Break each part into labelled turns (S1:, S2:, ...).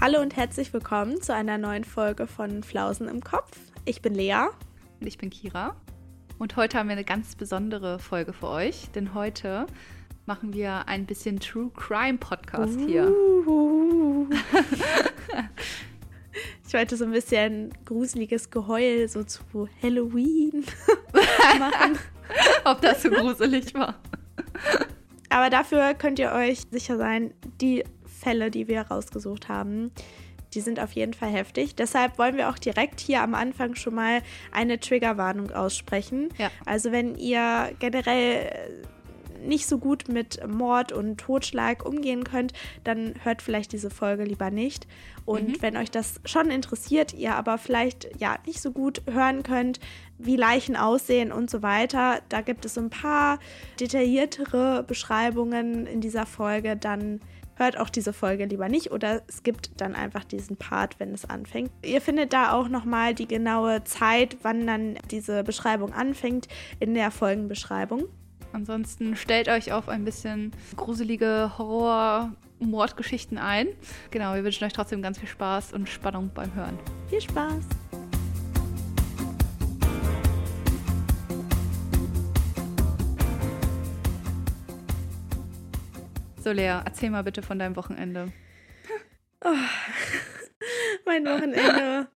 S1: Hallo und herzlich willkommen zu einer neuen Folge von Flausen im Kopf. Ich bin Lea.
S2: Und ich bin Kira. Und heute haben wir eine ganz besondere Folge für euch, denn heute machen wir ein bisschen True Crime Podcast hier.
S1: ich wollte so ein bisschen gruseliges Geheul so zu Halloween machen.
S2: Ob das so gruselig war.
S1: Aber dafür könnt ihr euch sicher sein, die Fälle, die wir rausgesucht haben, die sind auf jeden Fall heftig. Deshalb wollen wir auch direkt hier am Anfang schon mal eine Triggerwarnung aussprechen. Ja. Also wenn ihr generell nicht so gut mit Mord und Totschlag umgehen könnt, dann hört vielleicht diese Folge lieber nicht. Und mhm. wenn euch das schon interessiert, ihr aber vielleicht ja nicht so gut hören könnt, wie Leichen aussehen und so weiter, da gibt es ein paar detailliertere Beschreibungen in dieser Folge, dann hört auch diese Folge lieber nicht oder es gibt dann einfach diesen Part, wenn es anfängt. Ihr findet da auch nochmal die genaue Zeit, wann dann diese Beschreibung anfängt, in der Folgenbeschreibung.
S2: Ansonsten stellt euch auf ein bisschen gruselige Horror- Mordgeschichten ein. Genau, wir wünschen euch trotzdem ganz viel Spaß und Spannung beim Hören.
S1: Viel Spaß!
S2: So, Lea, erzähl mal bitte von deinem Wochenende.
S1: Oh, mein Wochenende.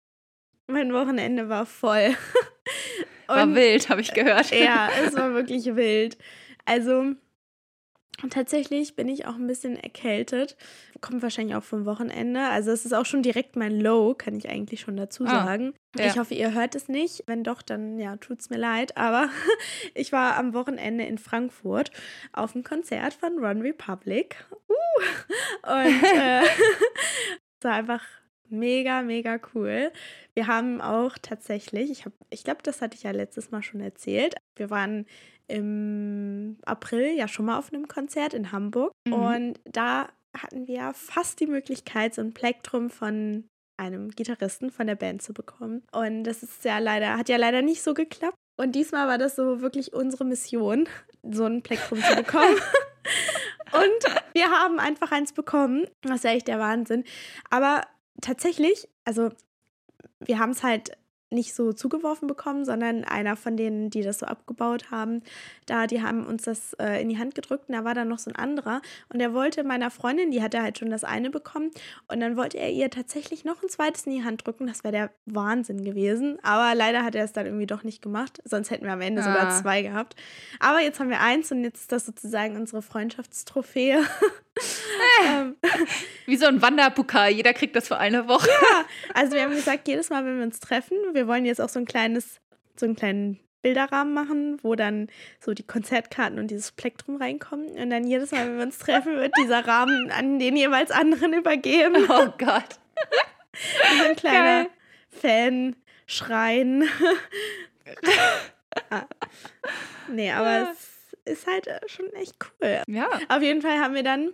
S1: Mein Wochenende war voll.
S2: War wild, habe ich gehört.
S1: Ja, es war wirklich wild. Also tatsächlich bin ich auch ein bisschen erkältet. Kommt wahrscheinlich auch vom Wochenende. Also es ist auch schon direkt mein Low, kann ich eigentlich schon dazu ah, sagen. Ah, ja. Ich hoffe, ihr hört es nicht. Wenn doch, dann ja, tut es mir leid. Aber ich war am Wochenende in Frankfurt auf einem Konzert von Run Republic. Uh, und äh, es war einfach mega, mega cool. Wir haben auch tatsächlich, ich, ich glaube, das hatte ich ja letztes Mal schon erzählt, wir waren im April ja schon mal auf einem Konzert in Hamburg mhm. und da hatten wir fast die Möglichkeit, so ein Plektrum von einem Gitarristen von der Band zu bekommen. Und das ist ja leider, hat ja leider nicht so geklappt. Und diesmal war das so wirklich unsere Mission, so ein Plektrum zu bekommen. Und wir haben einfach eins bekommen. Das ist ja echt der Wahnsinn. Aber tatsächlich, also wir haben es halt nicht so zugeworfen bekommen, sondern einer von denen, die das so abgebaut haben, da, die haben uns das äh, in die Hand gedrückt und da war dann noch so ein anderer und er wollte meiner Freundin, die hatte halt schon das eine bekommen und dann wollte er ihr tatsächlich noch ein zweites in die Hand drücken, das wäre der Wahnsinn gewesen, aber leider hat er es dann irgendwie doch nicht gemacht, sonst hätten wir am Ende ah. sogar zwei gehabt. Aber jetzt haben wir eins und jetzt ist das sozusagen unsere Freundschaftstrophäe.
S2: ähm. Wie so ein Wanderpokal, jeder kriegt das für eine Woche.
S1: Ja, also wir haben gesagt, jedes Mal, wenn wir uns treffen, wir wollen jetzt auch so ein kleines, so einen kleinen Bilderrahmen machen, wo dann so die Konzertkarten und dieses Plektrum reinkommen. Und dann jedes Mal, wenn wir uns treffen, wird dieser Rahmen an den jeweils anderen übergeben.
S2: Oh Gott.
S1: so ein kleiner Fan schreien. ah. Nee, aber es ist halt schon echt cool.
S2: Ja.
S1: Auf jeden Fall haben wir dann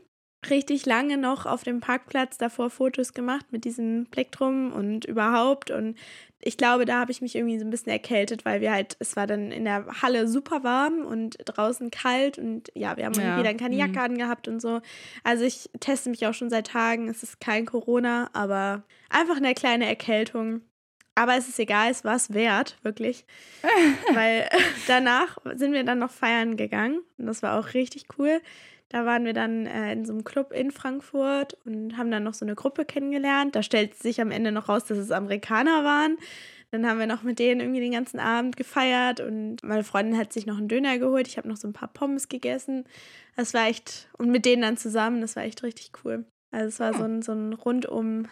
S1: richtig lange noch auf dem Parkplatz davor Fotos gemacht mit diesem Plektrum und überhaupt. Und ich glaube, da habe ich mich irgendwie so ein bisschen erkältet, weil wir halt, es war dann in der Halle super warm und draußen kalt und ja, wir haben ja. irgendwie dann keine Jacke mhm. angehabt und so. Also ich teste mich auch schon seit Tagen. Es ist kein Corona, aber einfach eine kleine Erkältung. Aber es ist egal, es war es wert, wirklich. weil danach sind wir dann noch feiern gegangen und das war auch richtig cool. Da waren wir dann äh, in so einem Club in Frankfurt und haben dann noch so eine Gruppe kennengelernt. Da stellt sich am Ende noch raus, dass es Amerikaner waren. Dann haben wir noch mit denen irgendwie den ganzen Abend gefeiert und meine Freundin hat sich noch einen Döner geholt. Ich habe noch so ein paar Pommes gegessen. Das war echt, und mit denen dann zusammen, das war echt richtig cool. Also es war so ein, so ein rundum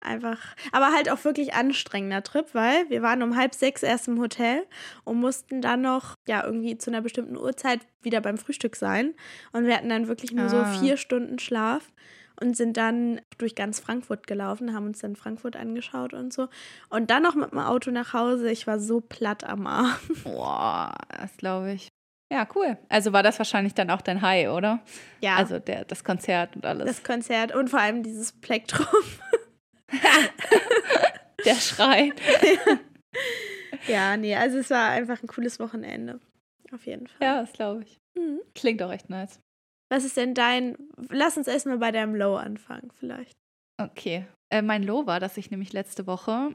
S1: einfach, aber halt auch wirklich anstrengender Trip, weil wir waren um halb sechs erst im Hotel und mussten dann noch, ja, irgendwie zu einer bestimmten Uhrzeit wieder beim Frühstück sein. Und wir hatten dann wirklich nur ah. so vier Stunden Schlaf und sind dann durch ganz Frankfurt gelaufen, haben uns dann Frankfurt angeschaut und so. Und dann noch mit dem Auto nach Hause. Ich war so platt am Arm.
S2: Boah, das glaube ich. Ja, cool. Also war das wahrscheinlich dann auch dein High, oder?
S1: Ja.
S2: Also der, das Konzert und alles.
S1: Das Konzert und vor allem dieses Plektrum.
S2: Der Schrei.
S1: ja, nee, also es war einfach ein cooles Wochenende. Auf jeden Fall.
S2: Ja, das glaube ich. Mhm. Klingt auch echt nice.
S1: Was ist denn dein. Lass uns erstmal bei deinem Low anfangen, vielleicht.
S2: Okay. Äh, mein Low war, dass ich nämlich letzte Woche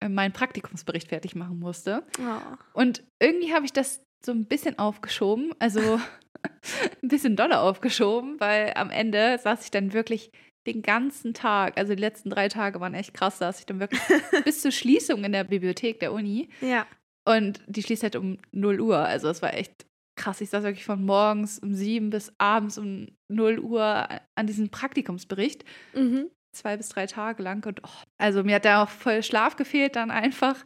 S2: äh, meinen Praktikumsbericht fertig machen musste.
S1: Oh.
S2: Und irgendwie habe ich das so ein bisschen aufgeschoben, also ein bisschen doller aufgeschoben, weil am Ende saß ich dann wirklich den ganzen Tag, also die letzten drei Tage waren echt krass, saß ich dann wirklich bis zur Schließung in der Bibliothek der Uni.
S1: Ja.
S2: Und die schließt halt um 0 Uhr. Also es war echt krass. Ich saß wirklich von morgens um 7 bis abends um 0 Uhr an diesem Praktikumsbericht.
S1: Mhm.
S2: Zwei bis drei Tage lang. Und oh, also mir hat da auch voll Schlaf gefehlt dann einfach.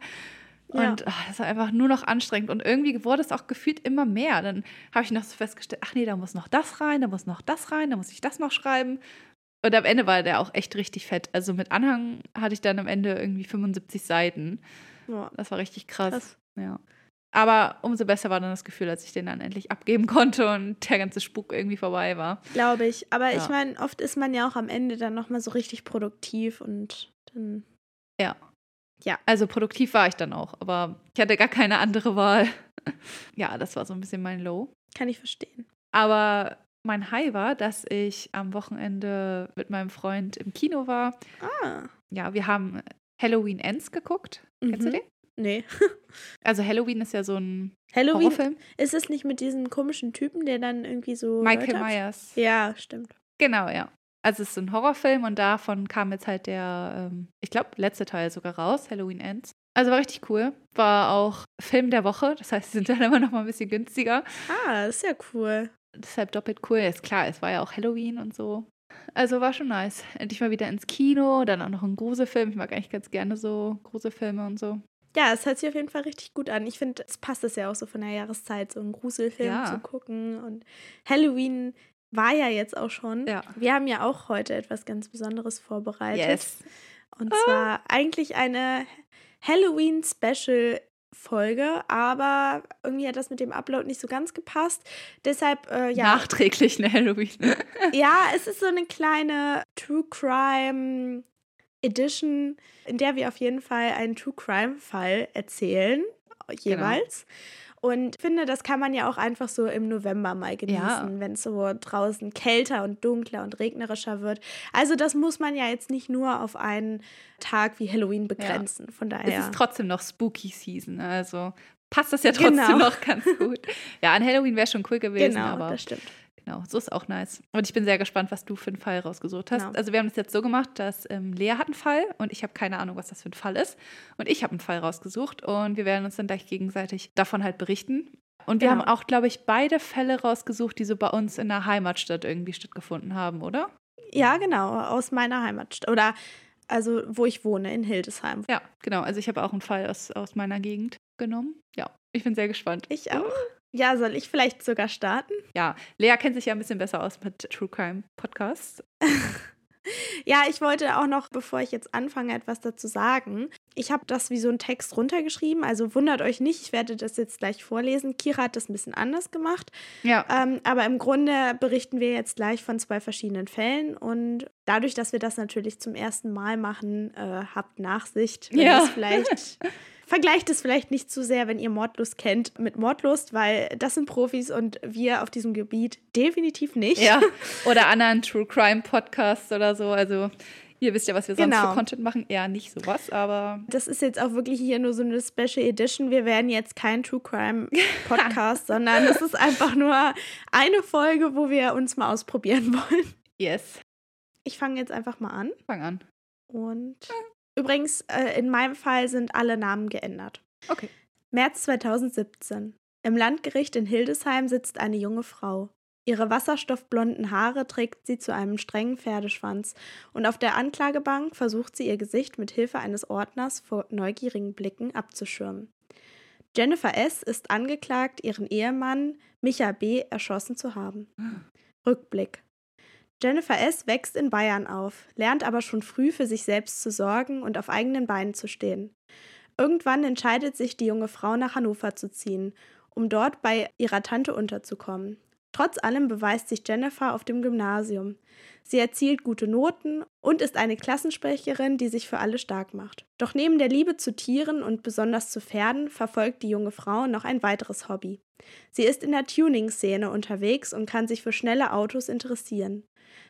S2: Und
S1: Ja.
S2: ah, das war einfach nur noch anstrengend. Und irgendwie wurde es auch gefühlt immer mehr. Dann habe ich noch so festgestellt, ach nee, da muss noch das rein, da muss noch das rein, da muss ich das noch schreiben. Und am Ende war der auch echt richtig fett. Also mit Anhang hatte ich dann am Ende irgendwie 75 Seiten.
S1: Ja.
S2: Das war richtig krass.
S1: Krass.
S2: Ja. Aber umso besser war dann das Gefühl, als ich den dann endlich abgeben konnte und der ganze Spuk irgendwie vorbei war.
S1: Glaube ich. Aber
S2: Ja.
S1: ich meine, oft ist man ja auch am Ende dann nochmal so richtig produktiv und dann.
S2: Also produktiv war ich dann auch, aber ich hatte gar keine andere Wahl. ja, das war so ein bisschen mein Low.
S1: Kann ich verstehen.
S2: Aber mein High war, dass ich am Wochenende mit meinem Freund im Kino war.
S1: Ah.
S2: Ja, wir haben Halloween Ends geguckt. Kennst du
S1: Mhm.
S2: den?
S1: Nee.
S2: Also Halloween ist ja so ein
S1: Halloween
S2: Horrorfilm.
S1: ist es nicht mit diesem komischen Typen, der dann irgendwie so.
S2: Michael
S1: Leute
S2: Myers.
S1: Ja, stimmt.
S2: Genau, ja. Also es ist so ein Horrorfilm und davon kam jetzt halt der, ähm, ich glaube, letzte Teil sogar raus, Halloween Ends. Also war richtig cool. War auch Film der Woche, das heißt, sie sind dann immer noch mal ein bisschen günstiger.
S1: Ah, das ist ja cool.
S2: Deshalb doppelt cool. Ist klar, es war ja auch Halloween und so. Also war schon nice. Endlich mal wieder ins Kino, dann auch noch ein Gruselfilm. Ich mag eigentlich ganz gerne so Gruselfilme und so.
S1: Ja, es hört sich auf jeden Fall richtig gut an. Ich finde, es passt es ja auch so von der Jahreszeit, so einen Gruselfilm
S2: Ja.
S1: zu gucken. Und Halloween war ja jetzt auch schon.
S2: Ja.
S1: Wir haben ja auch heute etwas ganz Besonderes vorbereitet.
S2: Yes.
S1: Und zwar eigentlich eine Halloween-Special-Folge, aber irgendwie hat das mit dem Upload nicht so ganz gepasst. Deshalb, äh, ja.
S2: Nachträglich eine Halloween.
S1: Ja, es ist so eine kleine True Crime Edition, in der wir auf jeden Fall einen True Crime Fall erzählen, jeweils. Und ich finde, das kann man ja auch einfach so im November mal genießen,
S2: Ja.
S1: wenn es so draußen kälter und dunkler und regnerischer wird. Also das muss man ja jetzt nicht nur auf einen Tag wie Halloween begrenzen. Von
S2: Es
S1: daher.
S2: ist trotzdem noch Spooky Season, also passt das ja trotzdem
S1: Genau.
S2: noch ganz gut. Ja, an Halloween wäre schon cool gewesen,
S1: genau,
S2: aber
S1: das stimmt.
S2: Genau, so ist auch nice. Und ich bin sehr gespannt, was du für einen Fall rausgesucht hast.
S1: Genau.
S2: Also wir haben es jetzt so gemacht, dass ähm, Lea hat einen Fall und ich habe keine Ahnung, was das für ein Fall ist. Und ich habe einen Fall rausgesucht und wir werden uns dann gleich gegenseitig davon halt berichten. Und wir
S1: Genau.
S2: haben auch, glaube ich, beide Fälle rausgesucht, die so bei uns in der Heimatstadt irgendwie stattgefunden haben, oder?
S1: Ja, genau, aus meiner Heimatstadt. Oder also wo ich wohne, in Hildesheim.
S2: Ja, genau. Also ich habe auch einen Fall aus, aus meiner Gegend genommen. Ja, ich bin sehr gespannt.
S1: Ich auch. Ja, soll ich vielleicht sogar starten?
S2: Ja, Lea kennt sich ja ein bisschen besser aus mit True Crime Podcasts.
S1: Ja, ich wollte auch noch, bevor ich jetzt anfange, etwas dazu sagen. Ich habe das wie so einen Text runtergeschrieben, also wundert euch nicht, ich werde das jetzt gleich vorlesen. Kira hat das ein bisschen anders gemacht,
S2: Ja,
S1: ähm, aber im Grunde berichten wir jetzt gleich von zwei verschiedenen Fällen und dadurch, dass wir das natürlich zum ersten Mal machen, äh, habt Nachsicht, wenn
S2: Ja.
S1: es vielleicht Vergleicht es vielleicht nicht zu sehr, wenn ihr Mordlust kennt, mit Mordlust, weil das sind Profis und wir auf diesem Gebiet definitiv nicht.
S2: ja. Oder anderen True Crime Podcasts oder so. Also ihr wisst ja, was wir sonst
S1: Genau.
S2: für Content machen. Eher nicht sowas, aber
S1: Das ist jetzt auch wirklich hier nur so eine Special Edition. Wir werden jetzt kein True Crime Podcast, sondern es ist einfach nur eine Folge, wo wir uns mal ausprobieren wollen.
S2: yes.
S1: Ich fange jetzt einfach mal an.
S2: Fang an.
S1: Und übrigens, äh, in meinem Fall sind alle Namen geändert.
S2: Okay.
S1: März 2017. Im Landgericht in Hildesheim sitzt eine junge Frau. Ihre wasserstoffblonden Haare trägt sie zu einem strengen Pferdeschwanz und auf der Anklagebank versucht sie ihr Gesicht mit Hilfe eines Ordners vor neugierigen Blicken abzuschirmen. Jennifer S. ist angeklagt, ihren Ehemann Micha B. erschossen zu haben. Rückblick. Jennifer S. wächst in Bayern auf, lernt aber schon früh für sich selbst zu sorgen und auf eigenen Beinen zu stehen. Irgendwann entscheidet sich die junge Frau nach Hannover zu ziehen, um dort bei ihrer Tante unterzukommen. Trotz allem beweist sich Jennifer auf dem Gymnasium. Sie erzielt gute Noten und ist eine Klassensprecherin, die sich für alle stark macht. Doch neben der Liebe zu Tieren und besonders zu Pferden verfolgt die junge Frau noch ein weiteres Hobby. Sie ist in der Tuning-Szene unterwegs und kann sich für schnelle Autos interessieren.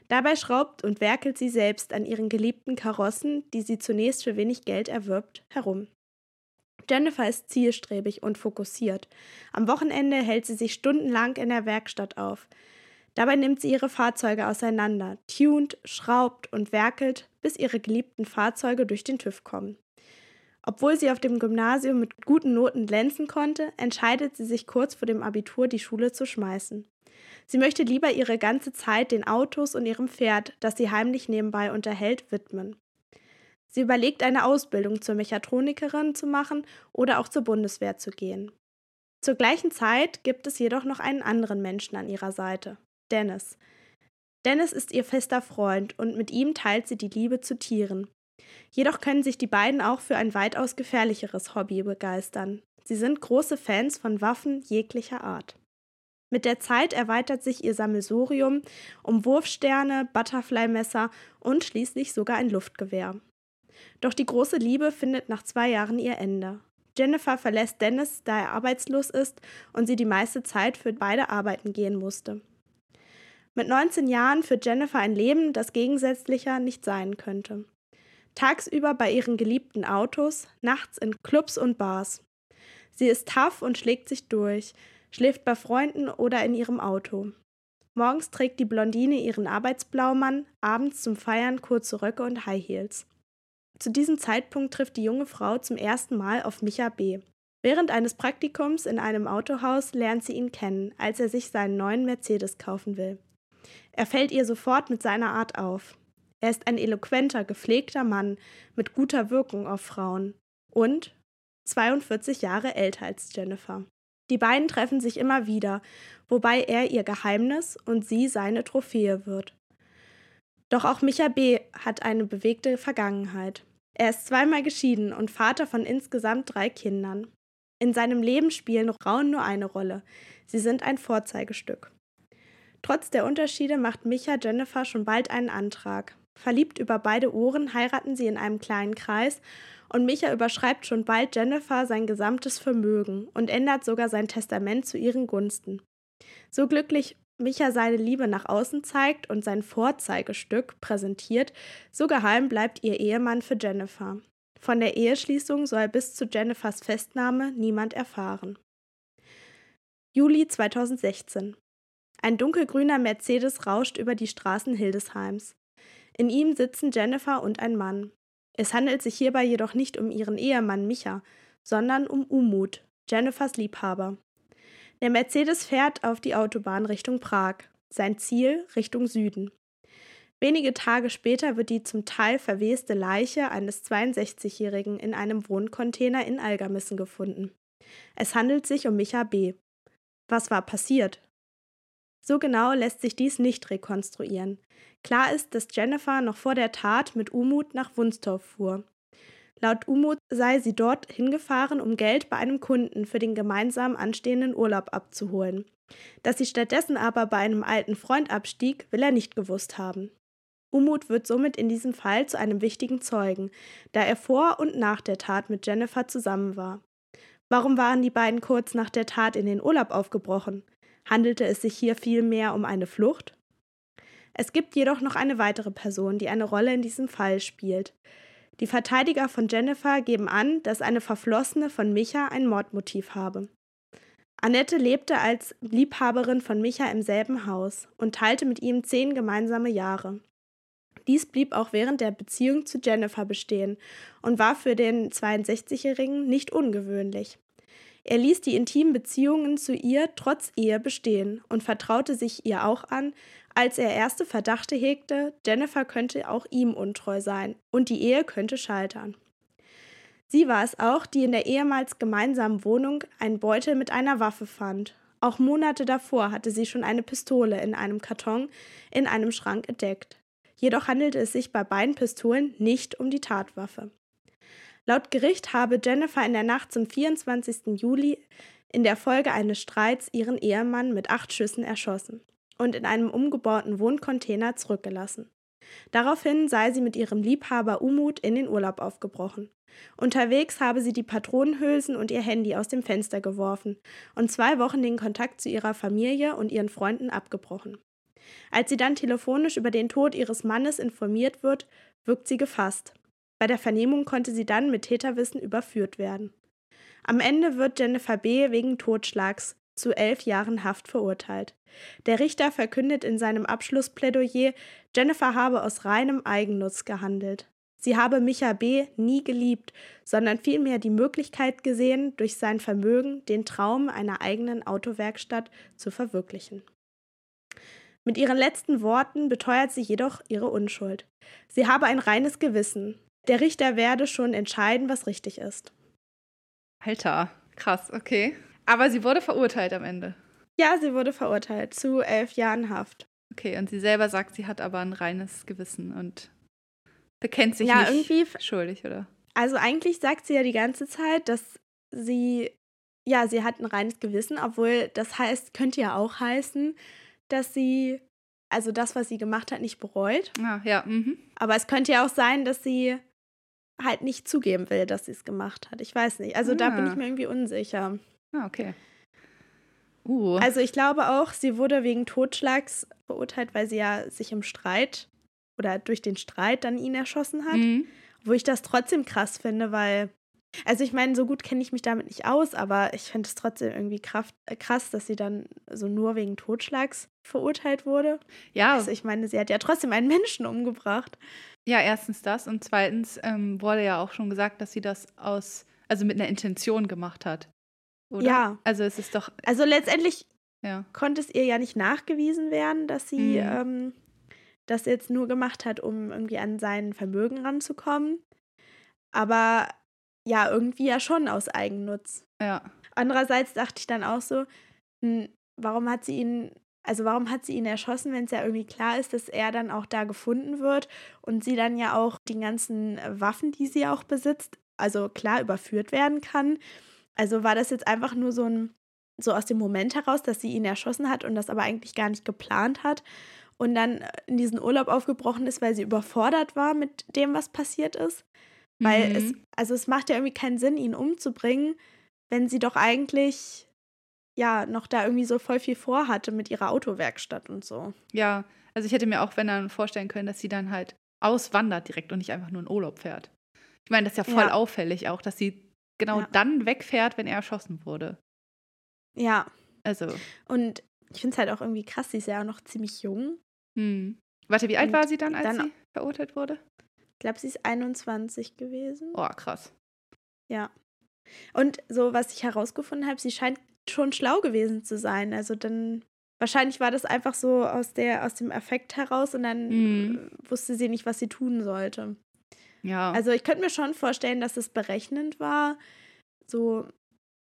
S1: Dabei schraubt und werkelt sie selbst an ihren geliebten Karossen, die sie zunächst für wenig Geld erwirbt, herum. Jennifer ist zielstrebig und fokussiert. Am Wochenende hält sie sich stundenlang in der Werkstatt auf. Dabei nimmt sie ihre Fahrzeuge auseinander, tunt, schraubt und werkelt, bis ihre geliebten Fahrzeuge durch den TÜV kommen. Obwohl sie auf dem Gymnasium mit guten Noten glänzen konnte, entscheidet sie sich kurz vor dem Abitur, die Schule zu schmeißen. Sie möchte lieber ihre ganze Zeit den Autos und ihrem Pferd, das sie heimlich nebenbei unterhält, widmen. Sie überlegt, eine Ausbildung zur Mechatronikerin zu machen oder auch zur Bundeswehr zu gehen. Zur gleichen Zeit gibt es jedoch noch einen anderen Menschen an ihrer Seite, Dennis. Dennis ist ihr fester Freund und mit ihm teilt sie die Liebe zu Tieren. Jedoch können sich die beiden auch für ein weitaus gefährlicheres Hobby begeistern. Sie sind große Fans von Waffen jeglicher Art. Mit der Zeit erweitert sich ihr Sammelsurium um Wurfsterne, Butterfly-Messer und schließlich sogar ein Luftgewehr. Doch die große Liebe findet nach zwei Jahren ihr Ende. Jennifer verlässt Dennis, da er arbeitslos ist und sie die meiste Zeit für beide arbeiten gehen musste. Mit 19 Jahren führt Jennifer ein Leben, das gegensätzlicher nicht sein könnte. Tagsüber bei ihren geliebten Autos, nachts in Clubs und Bars. Sie ist tough und schlägt sich durch, schläft bei Freunden oder in ihrem Auto. Morgens trägt die Blondine ihren Arbeitsblaumann, abends zum Feiern kurze Röcke und High Heels. Zu diesem Zeitpunkt trifft die junge Frau zum ersten Mal auf Micha B. Während eines Praktikums in einem Autohaus lernt sie ihn kennen, als er sich seinen neuen Mercedes kaufen will. Er fällt ihr sofort mit seiner Art auf. Er ist ein eloquenter, gepflegter Mann mit guter Wirkung auf Frauen und 42 Jahre älter als Jennifer. Die beiden treffen sich immer wieder, wobei er ihr Geheimnis und sie seine Trophäe wird. Doch auch Micha B. hat eine bewegte Vergangenheit. Er ist zweimal geschieden und Vater von insgesamt drei Kindern. In seinem Leben spielen Frauen nur eine Rolle. Sie sind ein Vorzeigestück. Trotz der Unterschiede macht Micha Jennifer schon bald einen Antrag. Verliebt über beide Ohren heiraten sie in einem kleinen Kreis und Micha überschreibt schon bald Jennifer sein gesamtes Vermögen und ändert sogar sein Testament zu ihren Gunsten. So glücklich Micha seine Liebe nach außen zeigt und sein Vorzeigestück präsentiert, so geheim bleibt ihr Ehemann für Jennifer. Von der Eheschließung soll bis zu Jennifers Festnahme niemand erfahren. Juli 2016. Ein dunkelgrüner Mercedes rauscht über die Straßen Hildesheims. In ihm sitzen Jennifer und ein Mann. Es handelt sich hierbei jedoch nicht um ihren Ehemann Micha, sondern um Umut, Jennifers Liebhaber. Der Mercedes fährt auf die Autobahn Richtung Prag, sein Ziel Richtung Süden. Wenige Tage später wird die zum Teil verweste Leiche eines 62-Jährigen in einem Wohncontainer in Algermissen gefunden. Es handelt sich um Micha B. Was war passiert? So genau lässt sich dies nicht rekonstruieren. Klar ist, dass Jennifer noch vor der Tat mit Umut nach Wunstorf fuhr. Laut Umut sei sie dort hingefahren, um Geld bei einem Kunden für den gemeinsam anstehenden Urlaub abzuholen. Dass sie stattdessen aber bei einem alten Freund abstieg, will er nicht gewusst haben. Umut wird somit in diesem Fall zu einem wichtigen Zeugen, da er vor und nach der Tat mit Jennifer zusammen war. Warum waren die beiden kurz nach der Tat in den Urlaub aufgebrochen? Handelte es sich hier vielmehr um eine Flucht? Es gibt jedoch noch eine weitere Person, die eine Rolle in diesem Fall spielt. Die Verteidiger von Jennifer geben an, dass eine Verflossene von Micha ein Mordmotiv habe. Annette lebte als Liebhaberin von Micha im selben Haus und teilte mit ihm zehn gemeinsame Jahre. Dies blieb auch während der Beziehung zu Jennifer bestehen und war für den 62-Jährigen nicht ungewöhnlich. Er ließ die intimen Beziehungen zu ihr trotz Ehe bestehen und vertraute sich ihr auch an, als er erste Verdachte hegte, Jennifer könnte auch ihm untreu sein und die Ehe könnte scheitern. Sie war es auch, die in der ehemals gemeinsamen Wohnung einen Beutel mit einer Waffe fand. Auch Monate davor hatte sie schon eine Pistole in einem Karton in einem Schrank entdeckt. Jedoch handelte es sich bei beiden Pistolen nicht um die Tatwaffe. Laut Gericht habe Jennifer in der Nacht zum 24. Juli in der Folge eines Streits ihren Ehemann mit acht Schüssen erschossen und in einem umgebauten Wohncontainer zurückgelassen. Daraufhin sei sie mit ihrem Liebhaber Umut in den Urlaub aufgebrochen. Unterwegs habe sie die Patronenhülsen und ihr Handy aus dem Fenster geworfen und zwei Wochen den Kontakt zu ihrer Familie und ihren Freunden abgebrochen. Als sie dann telefonisch über den Tod ihres Mannes informiert wird, wirkt sie gefasst. Bei der Vernehmung konnte sie dann mit Täterwissen überführt werden. Am Ende wird Jennifer B. wegen Totschlags zu elf Jahren Haft verurteilt. Der Richter verkündet in seinem Abschlussplädoyer, Jennifer habe aus reinem Eigennutz gehandelt. Sie habe Micha B. nie geliebt, sondern vielmehr die Möglichkeit gesehen, durch sein Vermögen den Traum einer eigenen Autowerkstatt zu verwirklichen. Mit ihren letzten Worten beteuert sie jedoch ihre Unschuld. Sie habe ein reines Gewissen. Der Richter werde schon entscheiden, was richtig ist.
S2: Alter, krass, okay. Aber sie wurde verurteilt am Ende.
S1: Ja, sie wurde verurteilt zu elf Jahren Haft.
S2: Okay, und sie selber sagt, sie hat aber ein reines Gewissen und bekennt sich
S1: ja,
S2: nicht
S1: irgendwie,
S2: schuldig, oder?
S1: Also eigentlich sagt sie ja die ganze Zeit, dass sie, ja, sie hat ein reines Gewissen, obwohl das heißt, könnte ja auch heißen, dass sie, also das, was sie gemacht hat, nicht bereut.
S2: Ah, ja, mhm.
S1: Aber es könnte ja auch sein, dass sie halt nicht zugeben will, dass sie es gemacht hat. Ich weiß nicht. Also da bin ich
S2: Ah.
S1: mir irgendwie unsicher.
S2: Ah, okay. Uh.
S1: Also ich glaube auch, sie wurde wegen Totschlags verurteilt, weil sie ja sich im Streit oder durch den Streit dann ihn erschossen hat.
S2: mhm.
S1: Wo ich das trotzdem krass finde, weil, also ich meine, so gut kenne ich mich damit nicht aus, aber ich finde es trotzdem irgendwie kraft, äh, krass, dass sie dann so nur wegen Totschlags verurteilt wurde.
S2: Ja,
S1: Also ich meine, sie hat ja trotzdem einen Menschen umgebracht.
S2: ja, erstens das und zweitens ähm, wurde ja auch schon gesagt, dass sie das aus, also mit einer Intention gemacht hat. Oder?
S1: Ja.
S2: Also es ist doch,
S1: Also letztendlich
S2: ja.
S1: konnte es ihr ja nicht nachgewiesen werden, dass sie
S2: Mhm.
S1: ähm, das jetzt nur gemacht hat, um irgendwie an sein Vermögen ranzukommen. Aber ja, irgendwie ja schon aus Eigennutz.
S2: Ja.
S1: Andererseits dachte ich dann auch so, hm, warum hat sie ihn, also warum hat sie ihn erschossen, wenn es ja irgendwie klar ist, dass er dann auch da gefunden wird und sie dann ja auch die ganzen Waffen, die sie auch besitzt, also klar überführt werden kann. Also war das jetzt einfach nur so ein, so aus dem Moment heraus, dass sie ihn erschossen hat und das aber eigentlich gar nicht geplant hat und dann in diesen Urlaub aufgebrochen ist, weil sie überfordert war mit dem, was passiert ist. Weil
S2: Mhm.
S1: es, also es macht ja irgendwie keinen Sinn, ihn umzubringen, wenn sie doch eigentlich ja noch da irgendwie so voll viel vorhatte mit ihrer Autowerkstatt und so.
S2: Ja, also ich hätte mir auch, wenn dann vorstellen können, dass sie dann halt auswandert direkt und nicht einfach nur in Urlaub fährt. Ich meine, das ist ja voll
S1: Ja.
S2: auffällig auch, dass sie genau
S1: Ja.
S2: dann wegfährt, wenn er erschossen wurde.
S1: Ja,
S2: Also,
S1: und ich finde es halt auch irgendwie krass, sie ist ja auch noch ziemlich jung.
S2: hm. Warte, wie alt
S1: Und
S2: war sie dann, als
S1: dann-
S2: sie verurteilt wurde?
S1: Ich glaube, sie ist 21 gewesen.
S2: Oh, krass.
S1: Ja. Und so, was ich herausgefunden habe, sie scheint schon schlau gewesen zu sein. Also dann, wahrscheinlich war das einfach so aus, der, aus dem Effekt heraus und dann äh, wusste sie nicht, was sie tun sollte.
S2: Ja.
S1: Also ich könnte mir schon vorstellen, dass es berechnend war, so,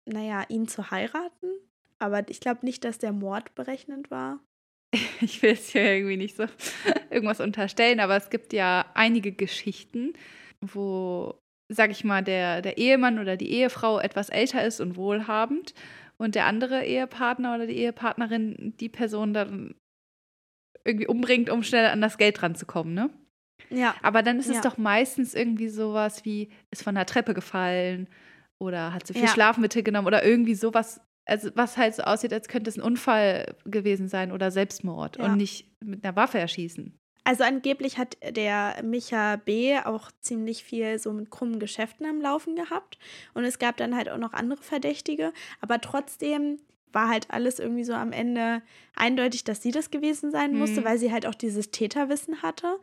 S1: naja, ihn zu heiraten. Aber ich glaube nicht, dass der Mord berechnend war.
S2: ich will es hier irgendwie nicht so irgendwas unterstellen, aber es gibt ja einige Geschichten, wo, sag ich mal, der, der Ehemann oder die Ehefrau etwas älter ist und wohlhabend und der andere Ehepartner oder die Ehepartnerin die Person dann irgendwie umbringt, um schnell an das Geld ranzukommen, ne?
S1: Ja.
S2: Aber dann ist es
S1: Ja.
S2: doch meistens irgendwie sowas wie, ist von der Treppe gefallen oder hat zu viel
S1: Ja.
S2: Schlafmittel genommen oder irgendwie sowas, also was halt so aussieht, als könnte es ein Unfall gewesen sein oder Selbstmord
S1: Ja.
S2: und nicht mit einer Waffe erschießen.
S1: Also angeblich hat der Micha B. auch ziemlich viel so mit krummen Geschäften am Laufen gehabt. Und es gab dann halt auch noch andere Verdächtige. Aber trotzdem war halt alles irgendwie so am Ende eindeutig, dass sie das gewesen sein musste,
S2: Mhm.
S1: weil sie halt auch dieses Täterwissen hatte.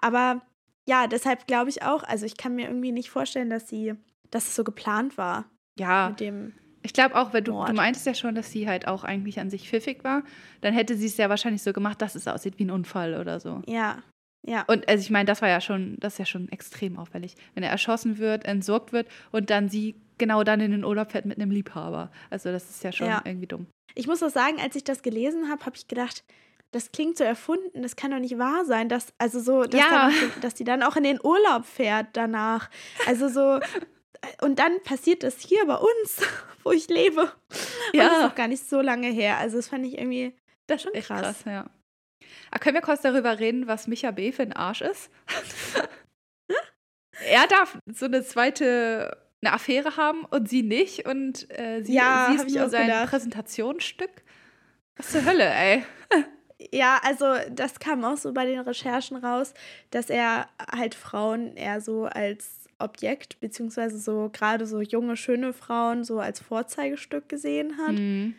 S1: Aber ja, deshalb glaube ich auch, also ich kann mir irgendwie nicht vorstellen, dass sie, dass es so geplant war
S2: Ja,
S1: mit dem.
S2: ich glaube auch, weil du,
S1: Mord.
S2: du meintest ja schon, dass sie halt auch eigentlich an sich pfiffig war, dann hätte sie es ja wahrscheinlich so gemacht, dass es aussieht wie ein Unfall oder so.
S1: Ja, ja.
S2: Und also ich meine, das war ja schon, das ist ja schon extrem auffällig, wenn er erschossen wird, entsorgt wird und dann sie genau dann in den Urlaub fährt mit einem Liebhaber. Also das ist ja schon
S1: Ja.
S2: irgendwie dumm.
S1: Ich muss auch sagen, als ich das gelesen habe, habe ich gedacht, das klingt so erfunden, das kann doch nicht wahr sein, dass, also so, dass,
S2: Ja.
S1: dann auch, dass die dann auch in den Urlaub fährt danach. Also so, und dann passiert das hier bei uns, wo ich lebe. Und das ist noch gar nicht so lange her. Also das fand ich irgendwie
S2: Das
S1: schon krass.
S2: krass, ja. Aber können wir kurz darüber reden, was Micha B. für ein Arsch ist? er darf so eine zweite eine Affäre haben und sie nicht und äh, sie,
S1: Ja,
S2: sie ist nur sein
S1: gedacht.
S2: Präsentationsstück. Was zur Hölle, ey.
S1: Ja, also das kam auch so bei den Recherchen raus, dass er halt Frauen eher so als Objekt, beziehungsweise so gerade so junge, schöne Frauen so als Vorzeigestück gesehen hat.
S2: Mhm.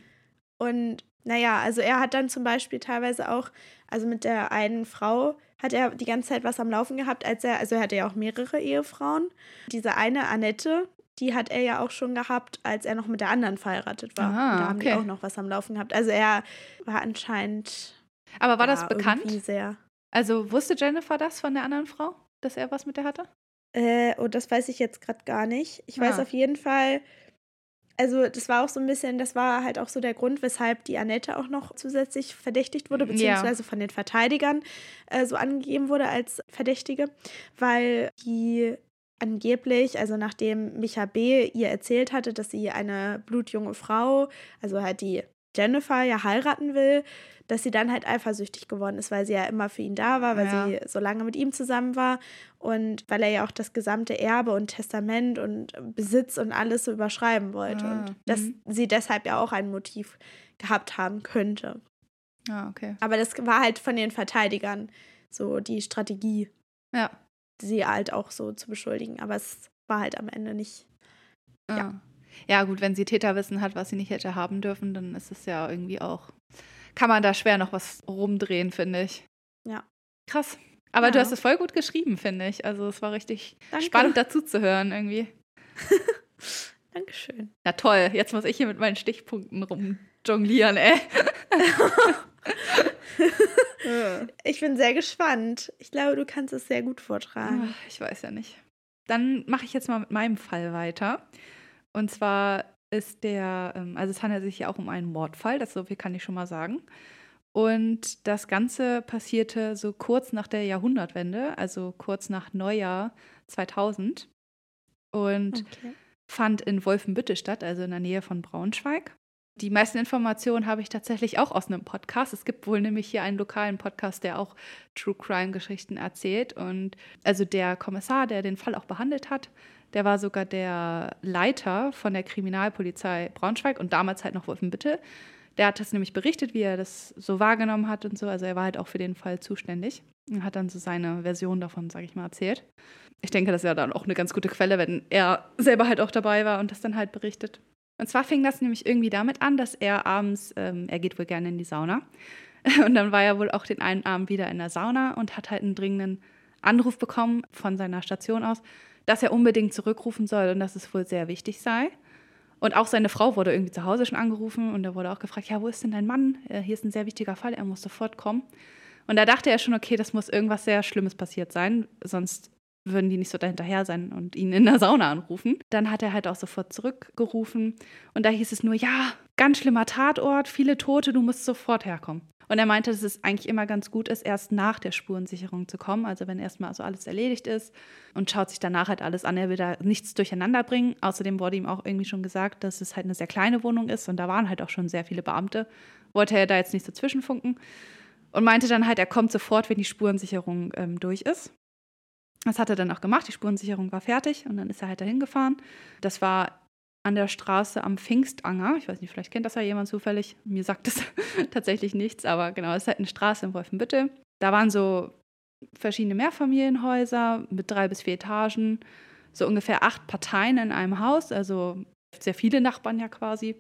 S1: Und naja, also er hat dann zum Beispiel teilweise auch, also mit der einen Frau hat er die ganze Zeit was am Laufen gehabt, als er, also er hatte ja auch mehrere Ehefrauen. Diese eine, Annette, die hat er ja auch schon gehabt, als er noch mit der anderen verheiratet war. Und da haben
S2: okay.
S1: die auch noch was am Laufen gehabt. Also er war anscheinend.
S2: Aber war
S1: ja,
S2: das bekannt?
S1: Sehr.
S2: Also wusste Jennifer das von der anderen Frau, dass er was mit der hatte?
S1: Äh, und das weiß ich jetzt gerade gar nicht. Ich weiß
S2: Ah.
S1: auf jeden Fall, also das war auch so ein bisschen, das war halt auch so der Grund, weshalb die Annette auch noch zusätzlich verdächtigt wurde, beziehungsweise von den Verteidigern äh, so angegeben wurde als Verdächtige, weil die angeblich, also nachdem Micha B. ihr erzählt hatte, dass sie eine blutjunge Frau, also halt die Jennifer ja heiraten will, dass sie dann halt eifersüchtig geworden ist, weil sie ja immer für ihn da war, weil
S2: Ja.
S1: sie so lange mit ihm zusammen war und weil er ja auch das gesamte Erbe und Testament und Besitz und alles so überschreiben wollte
S2: Ah,
S1: und dass
S2: mhm.
S1: sie deshalb ja auch ein Motiv gehabt haben könnte.
S2: Ah, okay.
S1: Aber das war halt von den Verteidigern so die Strategie,
S2: Ja.
S1: sie halt auch so zu beschuldigen, aber es war halt am Ende nicht.
S2: Ja.
S1: Ja.
S2: Ja, gut, wenn sie Täterwissen hat, was sie nicht hätte haben dürfen, dann ist es ja irgendwie auch. Kann man da schwer noch was rumdrehen, finde ich.
S1: Ja.
S2: Krass. Aber du
S1: Ja.
S2: hast es voll gut geschrieben, finde ich. Also es war richtig
S1: Danke.
S2: spannend dazu zu hören irgendwie.
S1: Dankeschön.
S2: Na toll, jetzt muss ich hier mit meinen Stichpunkten rumjonglieren, ey.
S1: Ich bin sehr gespannt. Ich glaube, du kannst es sehr gut vortragen.
S2: Ach, Ich weiß ja nicht. Dann mache ich jetzt mal mit meinem Fall weiter. Und zwar ist der, ähm, also es handelt sich ja auch um einen Mordfall, das so viel kann ich schon mal sagen. Und das Ganze passierte so kurz nach der Jahrhundertwende, also kurz nach Neujahr 2000. Und
S1: Okay.
S2: fand in Wolfenbüttel statt, also in der Nähe von Braunschweig. Die meisten Informationen habe ich tatsächlich auch aus einem Podcast. Es gibt wohl nämlich hier einen lokalen Podcast, der auch True Crime Geschichten erzählt. Und also der Kommissar, der den Fall auch behandelt hat, der war sogar der Leiter von der Kriminalpolizei Braunschweig und damals halt noch Wolfenbüttel. Der hat das nämlich berichtet, wie er das so wahrgenommen hat und so. Also er war halt auch für den Fall zuständig und hat dann so seine Version davon, sage ich mal, erzählt. Ich denke, das ist ja dann auch eine ganz gute Quelle, wenn er selber halt auch dabei war und das dann halt berichtet. Und zwar fing das nämlich irgendwie damit an, dass er abends, ähm, er geht wohl gerne in die Sauna. Und dann war er wohl auch den einen Abend wieder in der Sauna und hat halt einen dringenden Anruf bekommen von seiner Station aus, dass er unbedingt zurückrufen soll und dass es wohl sehr wichtig sei. Und auch seine Frau wurde irgendwie zu Hause schon angerufen und da wurde auch gefragt, ja, wo ist denn dein Mann? Äh, Hier ist ein sehr wichtiger Fall, er muss sofort kommen. Und da dachte er schon, okay, das muss irgendwas sehr Schlimmes passiert sein, sonst würden die nicht so dahinterher sein und ihn in der Sauna anrufen. Dann hat er halt auch sofort zurückgerufen und da hieß es nur, ja, ganz schlimmer Tatort, viele Tote, du musst sofort herkommen. Und er meinte, dass es eigentlich immer ganz gut ist, erst nach der Spurensicherung zu kommen, also wenn erstmal so alles erledigt ist und schaut sich danach halt alles an. Er will da nichts durcheinander bringen. Außerdem wurde ihm auch irgendwie schon gesagt, dass es halt eine sehr kleine Wohnung ist und da waren halt auch schon sehr viele Beamte. Wollte er da jetzt nicht so zwischenfunken und meinte dann halt, er kommt sofort, wenn die Spurensicherung ähm, durch ist. Das hat er dann auch gemacht. Die Spurensicherung war fertig und dann ist er halt dahin gefahren. Das war an der Straße am Pfingstanger. Ich weiß nicht, vielleicht kennt das ja jemand zufällig. Mir sagt es tatsächlich nichts, aber genau, es ist halt eine Straße in Wolfenbüttel. Da waren so verschiedene Mehrfamilienhäuser mit drei bis vier Etagen, so ungefähr acht Parteien in einem Haus, also sehr viele Nachbarn ja quasi.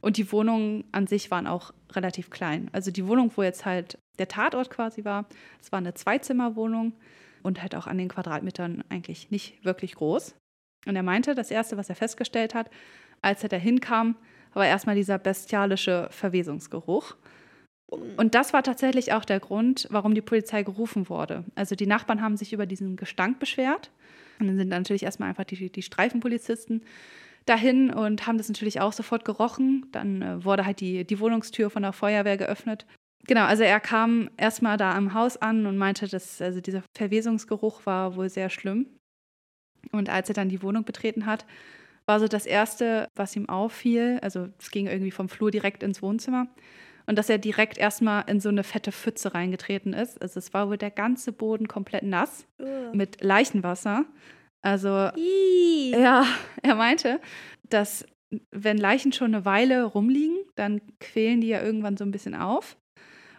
S2: Und die Wohnungen an sich waren auch relativ klein. Also die Wohnung, wo jetzt halt der Tatort quasi war, es war eine Zweizimmerwohnung und halt auch an den Quadratmetern eigentlich nicht wirklich groß. Und er meinte, das Erste, was er festgestellt hat, als er da hinkam, war erstmal dieser bestialische Verwesungsgeruch. Und das war tatsächlich auch der Grund, warum die Polizei gerufen wurde. Also die Nachbarn haben sich über diesen Gestank beschwert. Und dann sind natürlich erstmal einfach die, die Streifenpolizisten dahin und haben das natürlich auch sofort gerochen. Dann äh, wurde halt die, die Wohnungstür von der Feuerwehr geöffnet. Genau, also er kam erstmal da am Haus an und meinte, dass also dieser Verwesungsgeruch war wohl sehr schlimm. Und als er dann die Wohnung betreten hat, war so das Erste, was ihm auffiel, also es ging irgendwie vom Flur direkt ins Wohnzimmer und dass er direkt erstmal in so eine fette Pfütze reingetreten ist. Also es war wohl der ganze Boden komplett nass
S1: Ugh.
S2: mit Leichenwasser. Also
S1: Ih.
S2: ja, er meinte, dass wenn Leichen schon eine Weile rumliegen, dann quälen die ja irgendwann so ein bisschen auf.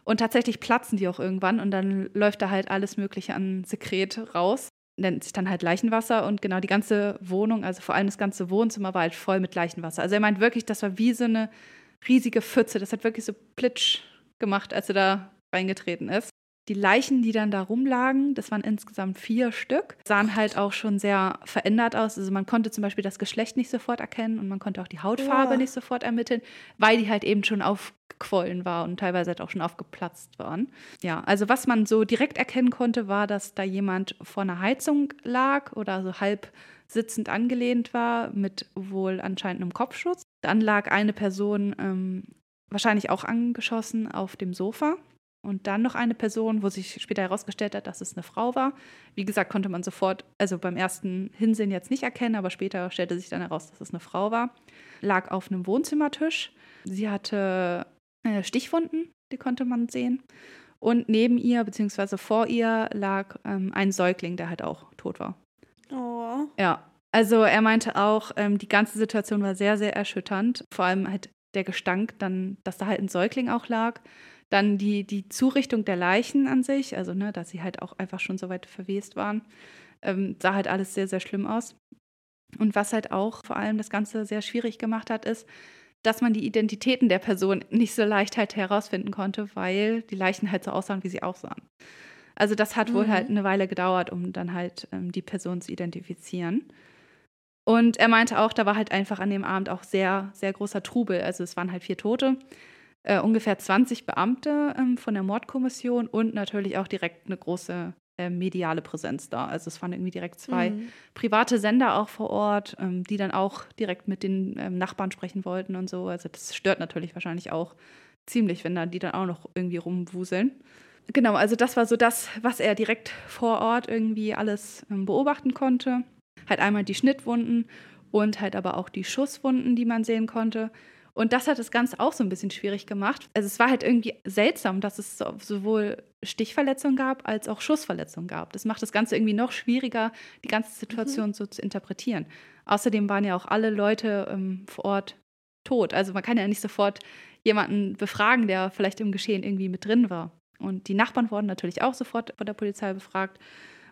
S2: Und tatsächlich platzen die auch irgendwann und dann läuft da halt alles Mögliche an Sekret raus. Nennt sich dann halt Leichenwasser und genau die ganze Wohnung, also vor allem das ganze Wohnzimmer war halt voll mit Leichenwasser. Also er meint wirklich, das war wie so eine riesige Pfütze. Das hat wirklich so plitsch gemacht, als er da reingetreten ist. Die Leichen, die dann da rumlagen, das waren insgesamt vier Stück, sahen halt auch schon sehr verändert aus. Also man konnte zum Beispiel das Geschlecht nicht sofort erkennen und man konnte auch die Hautfarbe ja. nicht sofort ermitteln, weil die halt eben schon aufgequollen war und teilweise halt auch schon aufgeplatzt waren. Ja, also was man so direkt erkennen konnte, war, dass da jemand vor einer Heizung lag oder so halb sitzend angelehnt war mit wohl anscheinend einem Kopfschutz. Dann lag eine Person ähm, wahrscheinlich auch angeschossen auf dem Sofa. Und dann noch eine Person, wo sich später herausgestellt hat, dass es eine Frau war. Wie gesagt, konnte man sofort, also beim ersten Hinsehen jetzt nicht erkennen, aber später stellte sich dann heraus, dass es eine Frau war. Lag auf einem Wohnzimmertisch. Sie hatte äh, Stichwunden, die konnte man sehen. Und neben ihr, beziehungsweise vor ihr, lag ähm, ein Säugling, der halt auch tot war.
S1: Oh.
S2: Ja. Also er meinte auch, ähm, die ganze Situation war sehr, sehr erschütternd. Vor allem halt der Gestank, dann, dass da halt ein Säugling auch lag. Dann die, die Zurichtung der Leichen an sich, also ne, dass sie halt auch einfach schon so weit verwest waren, ähm, sah halt alles sehr, sehr schlimm aus. Und was halt auch vor allem das Ganze sehr schwierig gemacht hat, ist, dass man die Identitäten der Person nicht so leicht halt herausfinden konnte, weil die Leichen halt so aussahen, wie sie aussahen. Also das hat mhm. wohl halt eine Weile gedauert, um dann halt ähm, die Person zu identifizieren. Und er meinte auch, da war halt einfach an dem Abend auch sehr, sehr großer Trubel. Also es waren halt vier Tote äh, ungefähr 20 Beamte ähm, von der Mordkommission und natürlich auch direkt eine große äh, mediale Präsenz da. Also es waren irgendwie direkt zwei mhm. private Sender auch vor Ort, ähm, die dann auch direkt mit den ähm, Nachbarn sprechen wollten und so. Also das stört natürlich wahrscheinlich auch ziemlich, wenn dann die dann auch noch irgendwie rumwuseln. Genau, also das war so das, was er direkt vor Ort irgendwie alles ähm, beobachten konnte. Halt einmal die Schnittwunden und halt aber auch die Schusswunden, die man sehen konnte. Und das hat das Ganze auch so ein bisschen schwierig gemacht. Also es war halt irgendwie seltsam, dass es sowohl Stichverletzungen gab als auch Schussverletzungen gab. Das macht das Ganze irgendwie noch schwieriger, die ganze Situation mhm. so zu interpretieren. Außerdem waren ja auch alle Leute ähm, vor Ort tot. Also man kann ja nicht sofort jemanden befragen, der vielleicht im Geschehen irgendwie mit drin war. Und die Nachbarn wurden natürlich auch sofort von der Polizei befragt.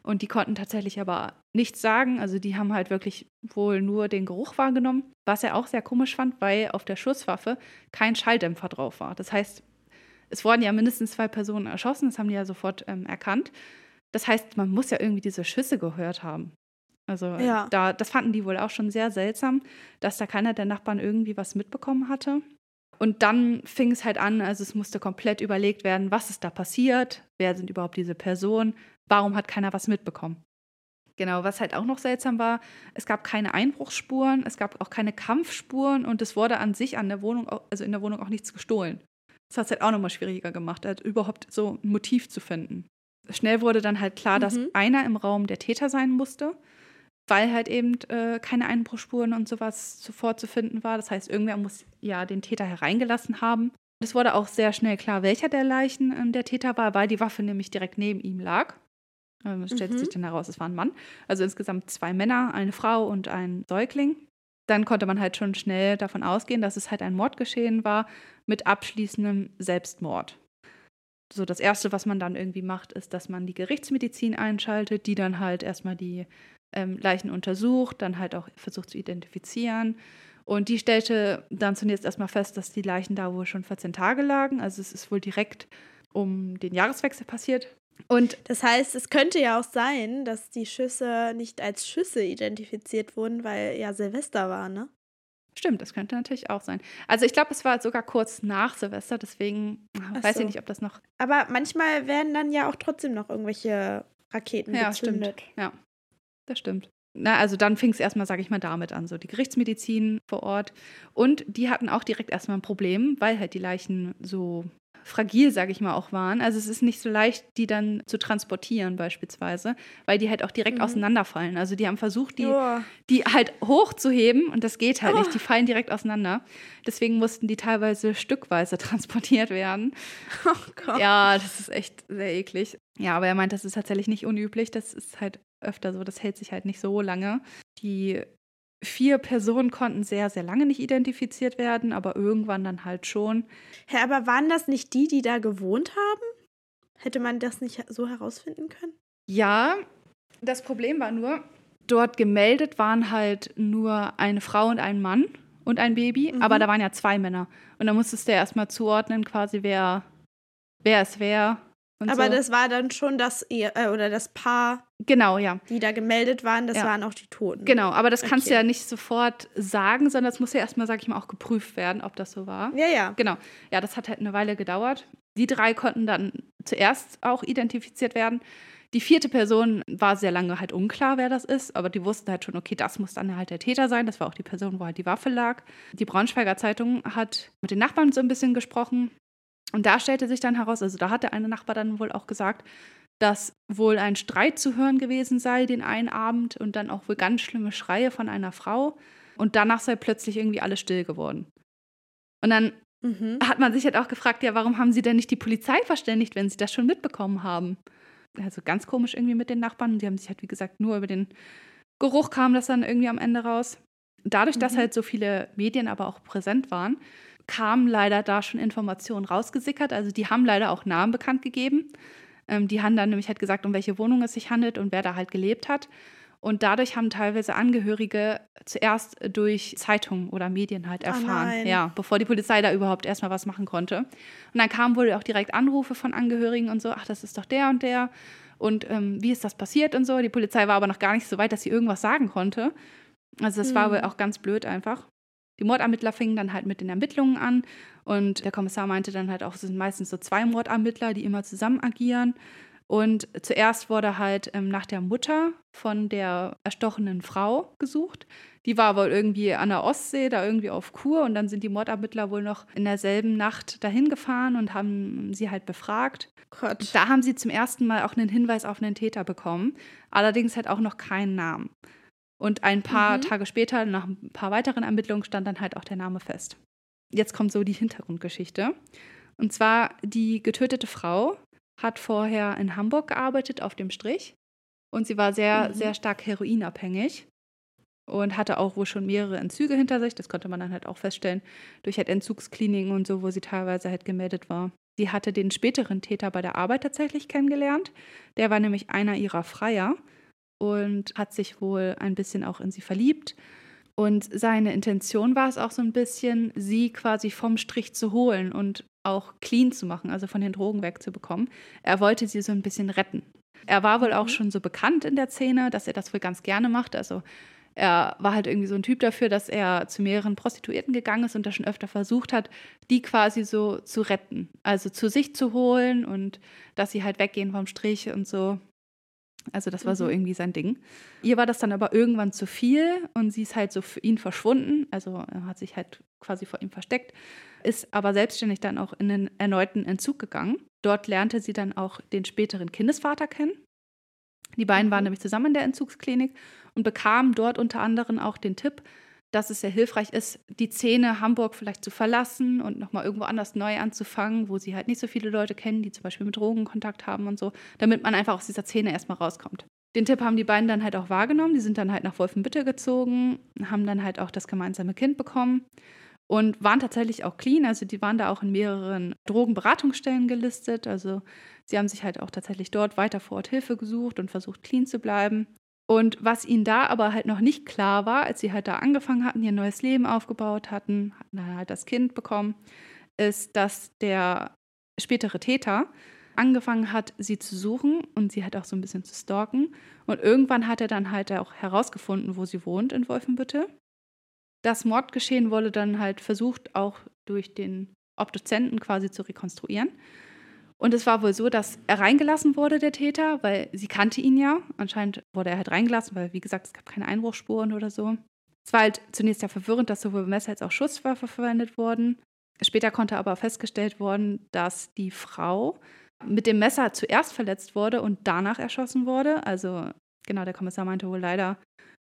S2: Und die konnten tatsächlich aber nichts sagen. Also die haben halt wirklich wohl nur den Geruch wahrgenommen, was er auch sehr komisch fand, weil auf der Schusswaffe kein Schalldämpfer drauf war. Das heißt, es wurden ja mindestens zwei Personen erschossen, das haben die ja sofort ähm, erkannt. Das heißt, man muss ja irgendwie diese Schüsse gehört haben. Also ja. da, das fanden die wohl auch schon sehr seltsam, dass da keiner der Nachbarn irgendwie was mitbekommen hatte. Und dann fing es halt an, also es musste komplett überlegt werden, was ist da passiert, wer sind überhaupt diese Personen, warum hat keiner was mitbekommen. Genau, was halt auch noch seltsam war, es gab keine Einbruchsspuren, es gab auch keine Kampfspuren und es wurde an sich an der Wohnung, also in der Wohnung auch nichts gestohlen. Das hat es halt auch nochmal schwieriger gemacht, halt überhaupt so ein Motiv zu finden. Schnell wurde dann halt klar, mhm. dass einer im Raum der Täter sein musste weil halt eben äh, keine Einbruchspuren und sowas sofort zu finden war. Das heißt, irgendwer muss ja den Täter hereingelassen haben. Es wurde auch sehr schnell klar, welcher der Leichen äh, der Täter war, weil die Waffe nämlich direkt neben ihm lag. Ähm, es stellte mhm. sich dann heraus, es war ein Mann. Also insgesamt zwei Männer, eine Frau und ein Säugling. Dann konnte man halt schon schnell davon ausgehen, dass es halt ein Mordgeschehen war mit abschließendem Selbstmord. So, das Erste, was man dann irgendwie macht, ist, dass man die Gerichtsmedizin einschaltet, die dann halt erstmal die ähm, Leichen untersucht, dann halt auch versucht zu identifizieren. Und die stellte dann zunächst erstmal fest, dass die Leichen da wohl schon 14 Tage lagen. Also es ist wohl direkt um den Jahreswechsel passiert.
S1: Und das heißt, es könnte ja auch sein, dass die Schüsse nicht als Schüsse identifiziert wurden, weil ja Silvester war, ne?
S2: Stimmt, das könnte natürlich auch sein. Also ich glaube, es war sogar kurz nach Silvester, deswegen Ach weiß so. ich nicht, ob das noch.
S1: Aber manchmal werden dann ja auch trotzdem noch irgendwelche Raketen
S2: ja, gezündet. Stimmt. Ja, das stimmt. Na, also dann fing es erstmal, sage ich mal, damit an, so die Gerichtsmedizin vor Ort. Und die hatten auch direkt erstmal ein Problem, weil halt die Leichen so fragil, sage ich mal, auch waren. Also es ist nicht so leicht, die dann zu transportieren beispielsweise, weil die halt auch direkt mhm. auseinanderfallen. Also die haben versucht, die, oh. die halt hochzuheben und das geht halt oh. nicht. Die fallen direkt auseinander. Deswegen mussten die teilweise stückweise transportiert werden. Oh Gott. Ja, das ist echt sehr eklig. Ja, aber er meint, das ist tatsächlich nicht unüblich. Das ist halt öfter so. Das hält sich halt nicht so lange. Die vier Personen konnten sehr, sehr lange nicht identifiziert werden, aber irgendwann dann halt schon.
S1: Hä, aber waren das nicht die, die da gewohnt haben? Hätte man das nicht so herausfinden können?
S2: Ja, das Problem war nur, dort gemeldet waren halt nur eine Frau und ein Mann und ein Baby, mhm. aber da waren ja zwei Männer. Und da musstest du ja erstmal zuordnen, quasi, wer, wer es wäre.
S1: Aber
S2: so.
S1: das war dann schon das Ehe, äh, oder das Paar,
S2: Genau, ja.
S1: die da gemeldet waren, das
S2: Ja.
S1: waren auch die Toten.
S2: Genau, aber das kannst du
S1: Okay.
S2: ja nicht sofort sagen, sondern es muss ja erstmal, sag ich mal, auch geprüft werden, ob das so war.
S1: Ja, ja.
S2: Genau. Ja, das hat halt eine Weile gedauert. Die drei konnten dann zuerst auch identifiziert werden. Die vierte Person war sehr lange halt unklar, wer das ist, aber die wussten halt schon, okay, das muss dann halt der Täter sein. Das war auch die Person, wo halt die Waffe lag. Die Braunschweiger Zeitung hat mit den Nachbarn so ein bisschen gesprochen. Und da stellte sich dann heraus, also da hat der eine Nachbar dann wohl auch gesagt, dass wohl ein Streit zu hören gewesen sei den einen Abend und dann auch wohl ganz schlimme Schreie von einer Frau. Und danach sei plötzlich irgendwie alles still geworden. Und dann
S1: Mhm.
S2: hat man sich halt auch gefragt, ja, warum haben sie denn nicht die Polizei verständigt, wenn sie das schon mitbekommen haben? Also ganz komisch irgendwie mit den Nachbarn. Die haben sich halt, wie gesagt, nur über den Geruch kam das dann irgendwie am Ende raus. Dadurch, dass
S1: Mhm.
S2: halt so viele Medien aber auch präsent waren, kamen leider da schon Informationen rausgesickert. Also die haben leider auch Namen bekannt gegeben. Ähm, die haben dann nämlich halt gesagt, um welche Wohnung es sich handelt und wer da halt gelebt hat. Und dadurch haben teilweise Angehörige zuerst durch Zeitungen oder Medien halt
S1: Oh
S2: erfahren.
S1: nein.
S2: ja, bevor die Polizei da überhaupt erstmal was machen konnte. Und dann kamen wohl auch direkt Anrufe von Angehörigen und so, ach, das ist doch der und der. Und ähm, wie ist das passiert und so. Die Polizei war aber noch gar nicht so weit, dass sie irgendwas sagen konnte. Also das war
S1: Mhm.
S2: wohl auch ganz blöd einfach. Die Mordermittler fingen dann halt mit den Ermittlungen an und der Kommissar meinte dann halt auch, es sind meistens so zwei Mordermittler, die immer zusammen agieren. Und zuerst wurde halt ähm, nach der Mutter von der erstochenen Frau gesucht. Die war wohl irgendwie an der Ostsee, da irgendwie auf Kur. Und dann sind die Mordermittler wohl noch in derselben Nacht dahin gefahren und haben sie halt befragt.
S1: Gott.
S2: Da haben sie zum ersten Mal auch einen Hinweis auf einen Täter bekommen. Allerdings halt auch noch keinen Namen. Und ein paar
S1: Mhm.
S2: Tage später, nach ein paar weiteren Ermittlungen, stand dann halt auch der Name fest. Jetzt kommt so die Hintergrundgeschichte. Und zwar, die getötete Frau hat vorher in Hamburg gearbeitet auf dem Strich. Und sie war sehr,
S1: Mhm.
S2: sehr stark heroinabhängig und hatte auch wohl schon mehrere Entzüge hinter sich. Das konnte man dann halt auch feststellen durch halt Entzugskliniken und so, wo sie teilweise halt gemeldet war. Sie hatte den späteren Täter bei der Arbeit tatsächlich kennengelernt. Der war nämlich einer ihrer Freier und hat sich wohl ein bisschen auch in sie verliebt. Und seine Intention war es auch so ein bisschen, sie quasi vom Strich zu holen und auch clean zu machen, also von den Drogen wegzubekommen. Er wollte sie so ein bisschen retten. Er war wohl auch
S1: Mhm.
S2: schon so bekannt in der Szene, dass er das wohl ganz gerne macht. Also er war halt irgendwie so ein Typ dafür, dass er zu mehreren Prostituierten gegangen ist und das schon öfter versucht hat, die quasi so zu retten. Also zu sich zu holen und dass sie halt weggehen vom Strich und so. Also das war so
S1: Mhm.
S2: irgendwie sein Ding. Ihr war das dann aber irgendwann zu viel und sie ist halt so für ihn verschwunden. Also er hat sich halt quasi vor ihm versteckt, ist aber selbstständig dann auch in den erneuten Entzug gegangen. Dort lernte sie dann auch den späteren Kindesvater kennen. Die beiden waren
S1: Mhm.
S2: nämlich zusammen in der Entzugsklinik und bekamen dort unter anderem auch den Tipp, dass es sehr hilfreich ist, die Szene Hamburg vielleicht zu verlassen und nochmal irgendwo anders neu anzufangen, wo sie halt nicht so viele Leute kennen, die zum Beispiel mit Drogen Kontakt haben und so, damit man einfach aus dieser Szene erstmal rauskommt. Den Tipp haben die beiden dann halt auch wahrgenommen. Die sind dann halt nach Wolfenbüttel gezogen, haben dann halt auch das gemeinsame Kind bekommen und waren tatsächlich auch clean. Also die waren da auch in mehreren Drogenberatungsstellen gelistet. Also sie haben sich halt auch tatsächlich dort weiter vor Ort Hilfe gesucht und versucht, clean zu bleiben. Und was ihnen da aber halt noch nicht klar war, als sie halt da angefangen hatten, ihr neues Leben aufgebaut hatten, hatten dann halt das Kind bekommen, ist, dass der spätere Täter angefangen hat, sie zu suchen und sie halt auch so ein bisschen zu stalken. Und irgendwann hat er dann halt auch herausgefunden, wo sie wohnt in Wolfenbüttel. Das Mordgeschehen wurde dann halt versucht, auch durch den Obduzenten quasi zu rekonstruieren. Und es war wohl so, dass er reingelassen wurde, der Täter, weil sie kannte ihn ja. Anscheinend wurde er halt reingelassen, weil, wie gesagt, es gab keine Einbruchsspuren oder so. Es war halt zunächst ja verwirrend, dass sowohl Messer als auch Schusswaffe verwendet wurden. Später konnte aber festgestellt worden, dass die Frau mit dem Messer zuerst verletzt wurde und danach erschossen wurde. Also, genau, der Kommissar meinte wohl leider,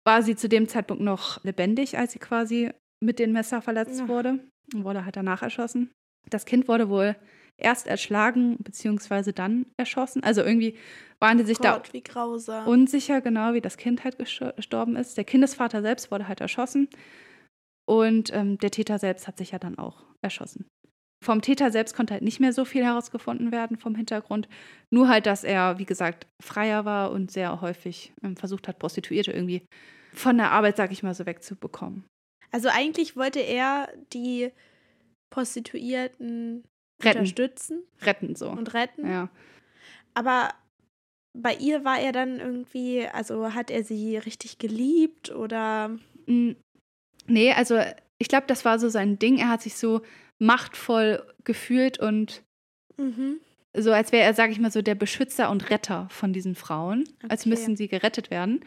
S2: war sie zu dem Zeitpunkt noch lebendig, als sie quasi mit dem Messer verletzt
S1: Ja.
S2: wurde und wurde halt danach erschossen. Das Kind wurde wohl erst erschlagen beziehungsweise dann erschossen. Also irgendwie waren die sich
S1: Oh Gott,
S2: da
S1: wie grausam.
S2: unsicher, genau wie das Kind halt gestor- gestorben ist. Der Kindesvater selbst wurde halt erschossen und ähm, der Täter selbst hat sich ja dann auch erschossen. Vom Täter selbst konnte halt nicht mehr so viel herausgefunden werden vom Hintergrund. Nur halt, dass er, wie gesagt, freier war und sehr häufig ähm, versucht hat, Prostituierte irgendwie von der Arbeit, sag ich mal, so wegzubekommen.
S1: Also eigentlich wollte er die Prostituierten
S2: Retten.
S1: unterstützen
S2: Retten so.
S1: und retten.
S2: Ja.
S1: Aber bei ihr war er dann irgendwie, also hat er sie richtig geliebt oder
S2: Mm, Nee, also ich glaube, das war so sein Ding. Er hat sich so machtvoll gefühlt und
S1: mhm.
S2: so, als wäre er, sag ich mal, so der Beschützer und Retter von diesen Frauen. Als
S1: Okay.
S2: müssten sie gerettet werden.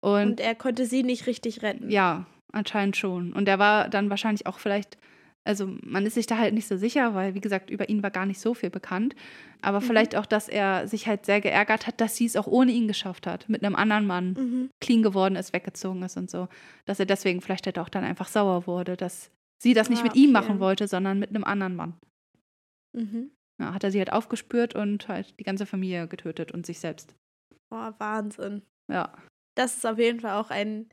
S2: Und,
S1: und er konnte sie nicht richtig retten.
S2: ja, anscheinend schon. Und er war dann wahrscheinlich auch vielleicht, also man ist sich da halt nicht so sicher, weil, wie gesagt, über ihn war gar nicht so viel bekannt. Aber
S1: Mhm.
S2: vielleicht auch, dass er sich halt sehr geärgert hat, dass sie es auch ohne ihn geschafft hat. Mit einem anderen Mann
S1: Mhm.
S2: clean geworden ist, weggezogen ist und so. Dass er deswegen vielleicht halt auch dann einfach sauer wurde, dass sie das nicht
S1: Ah,
S2: mit ihm
S1: okay.
S2: machen wollte, sondern mit einem anderen Mann.
S1: Mhm.
S2: Ja, hat er sie halt aufgespürt und halt die ganze Familie getötet und sich selbst.
S1: Oh, Wahnsinn.
S2: Ja.
S1: Das ist auf jeden Fall auch ein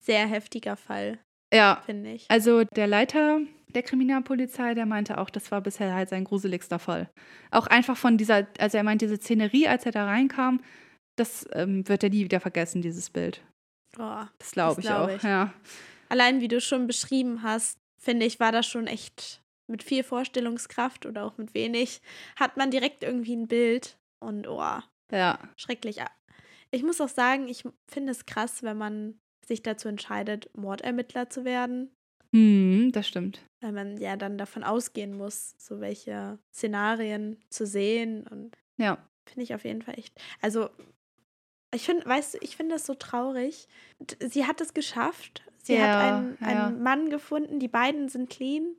S1: sehr heftiger Fall,
S2: Ja,
S1: finde ich.
S2: also der Leiter der Kriminalpolizei, der meinte auch, das war bisher halt sein gruseligster Fall. Auch einfach von dieser, also er meint, diese Szenerie, als er da reinkam, das ähm, wird er nie wieder vergessen, dieses Bild.
S1: Oh.
S2: Das glaube ich
S1: glaub
S2: auch,
S1: ich.
S2: ja.
S1: Allein wie du schon beschrieben hast, finde ich, war das schon echt mit viel Vorstellungskraft oder auch mit wenig, hat man direkt irgendwie ein Bild und oh,
S2: Ja,
S1: schrecklich. Ich muss auch sagen, ich finde es krass, wenn man sich dazu entscheidet, Mordermittler zu werden,
S2: hm, das stimmt.
S1: weil man ja dann davon ausgehen muss, so welche Szenarien zu sehen und
S2: Ja,
S1: finde ich auf jeden Fall echt. Also ich finde, weißt du, ich finde das so traurig. Sie hat es geschafft. Sie
S2: Ja,
S1: hat einen,
S2: ja.
S1: einen Mann gefunden. Die beiden sind clean.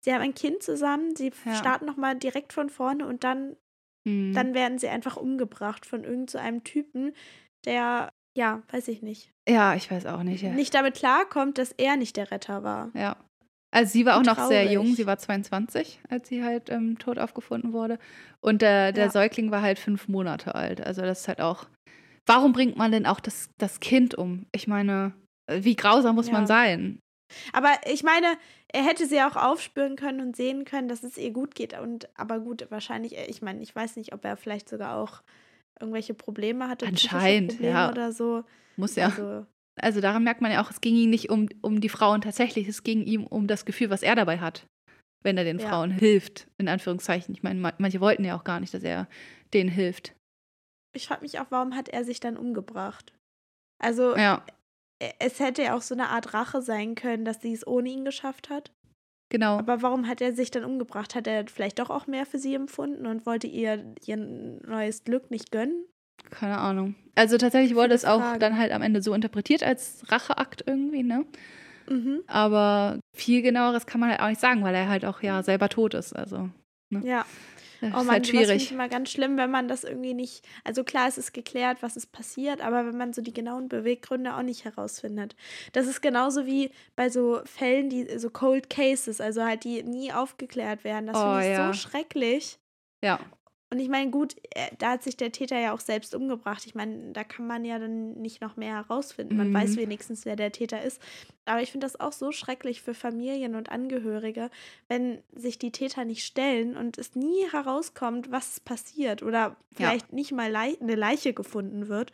S1: Sie haben ein Kind zusammen. Sie
S2: Ja.
S1: starten noch mal direkt von vorne und dann,
S2: hm.
S1: dann werden sie einfach umgebracht von irgend so einem Typen, der, ja, weiß ich nicht,
S2: ja, ich weiß auch nicht. Ja.
S1: nicht damit klarkommt, dass er nicht der Retter war.
S2: Ja. Also sie war auch noch sehr jung, sie war 22, als sie halt ähm, tot aufgefunden wurde. Und der, der
S1: Ja.
S2: Säugling war halt fünf Monate alt. Also das ist halt auch. Warum bringt man denn auch das, das Kind um? Ich meine, äh, wie grausam muss
S1: Ja.
S2: man sein?
S1: Aber ich meine, er hätte sie auch aufspüren können und sehen können, dass es ihr gut geht. Und aber gut, wahrscheinlich, äh, ich meine, ich weiß nicht, ob er vielleicht sogar auch irgendwelche Probleme hatte.
S2: Anscheinend,
S1: Probleme
S2: ja.
S1: Oder so.
S2: Muss ja.
S1: Also,
S2: Also daran merkt man ja auch, es ging ihm nicht um, um die Frauen tatsächlich, es ging ihm um das Gefühl, was er dabei hat, wenn er den
S1: Ja.
S2: Frauen hilft, in Anführungszeichen. Ich meine, ma- manche wollten ja auch gar nicht, dass er denen hilft.
S1: ich frage mich auch, warum hat er sich dann umgebracht? Also,
S2: Ja,
S1: e- es hätte ja auch so eine Art Rache sein können, dass sie es ohne ihn geschafft hat.
S2: Genau.
S1: Aber warum hat er sich dann umgebracht? Hat er vielleicht doch auch mehr für sie empfunden und wollte ihr ihr neues Glück nicht gönnen?
S2: Keine Ahnung. Also tatsächlich wurde es auch dann halt am Ende so interpretiert als Racheakt irgendwie, ne?
S1: Mhm.
S2: Aber viel genaueres kann man halt auch nicht sagen, weil er halt auch ja selber tot ist. Also
S1: Ja.
S2: Das
S1: Oh
S2: ist
S1: Mann,
S2: halt
S1: sowas finde ich
S2: schwierig.
S1: immer ganz schlimm, wenn man das irgendwie nicht. Also klar, es ist geklärt, was ist passiert, aber wenn man so die genauen Beweggründe auch nicht herausfindet. Das ist genauso wie bei so Fällen, die so Cold Cases, also halt die nie aufgeklärt werden. Das
S2: Oh,
S1: finde ich
S2: ja.
S1: so schrecklich.
S2: Ja,
S1: Und ich meine, gut, äh, da hat sich der Täter ja auch selbst umgebracht. Ich meine, da kann man ja dann nicht noch mehr herausfinden. Man
S2: Mhm.
S1: weiß wenigstens, wer der Täter ist. Aber ich finde das auch so schrecklich für Familien und Angehörige, wenn sich die Täter nicht stellen und es nie herauskommt, was passiert oder vielleicht nicht mal eine Leiche gefunden wird.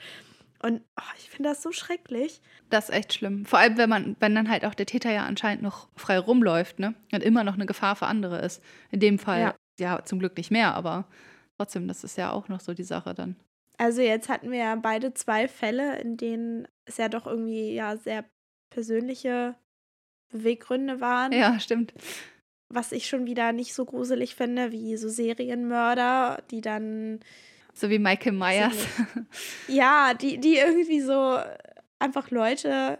S1: Und oh, ich finde das so schrecklich.
S2: das ist echt schlimm. Vor allem, wenn man, wenn dann halt auch der Täter ja anscheinend noch frei rumläuft, ne? Und immer noch eine Gefahr für andere ist. In dem Fall, ja,
S1: Ja.
S2: zum Glück nicht mehr, aber trotzdem, das ist ja auch noch so die Sache dann.
S1: Also jetzt hatten wir ja beide zwei Fälle, in denen es ja doch irgendwie ja sehr persönliche Beweggründe waren.
S2: Ja, stimmt.
S1: was ich schon wieder nicht so gruselig finde, wie so Serienmörder, die dann,
S2: So wie Michael Myers.
S1: ja, die, die irgendwie so einfach Leute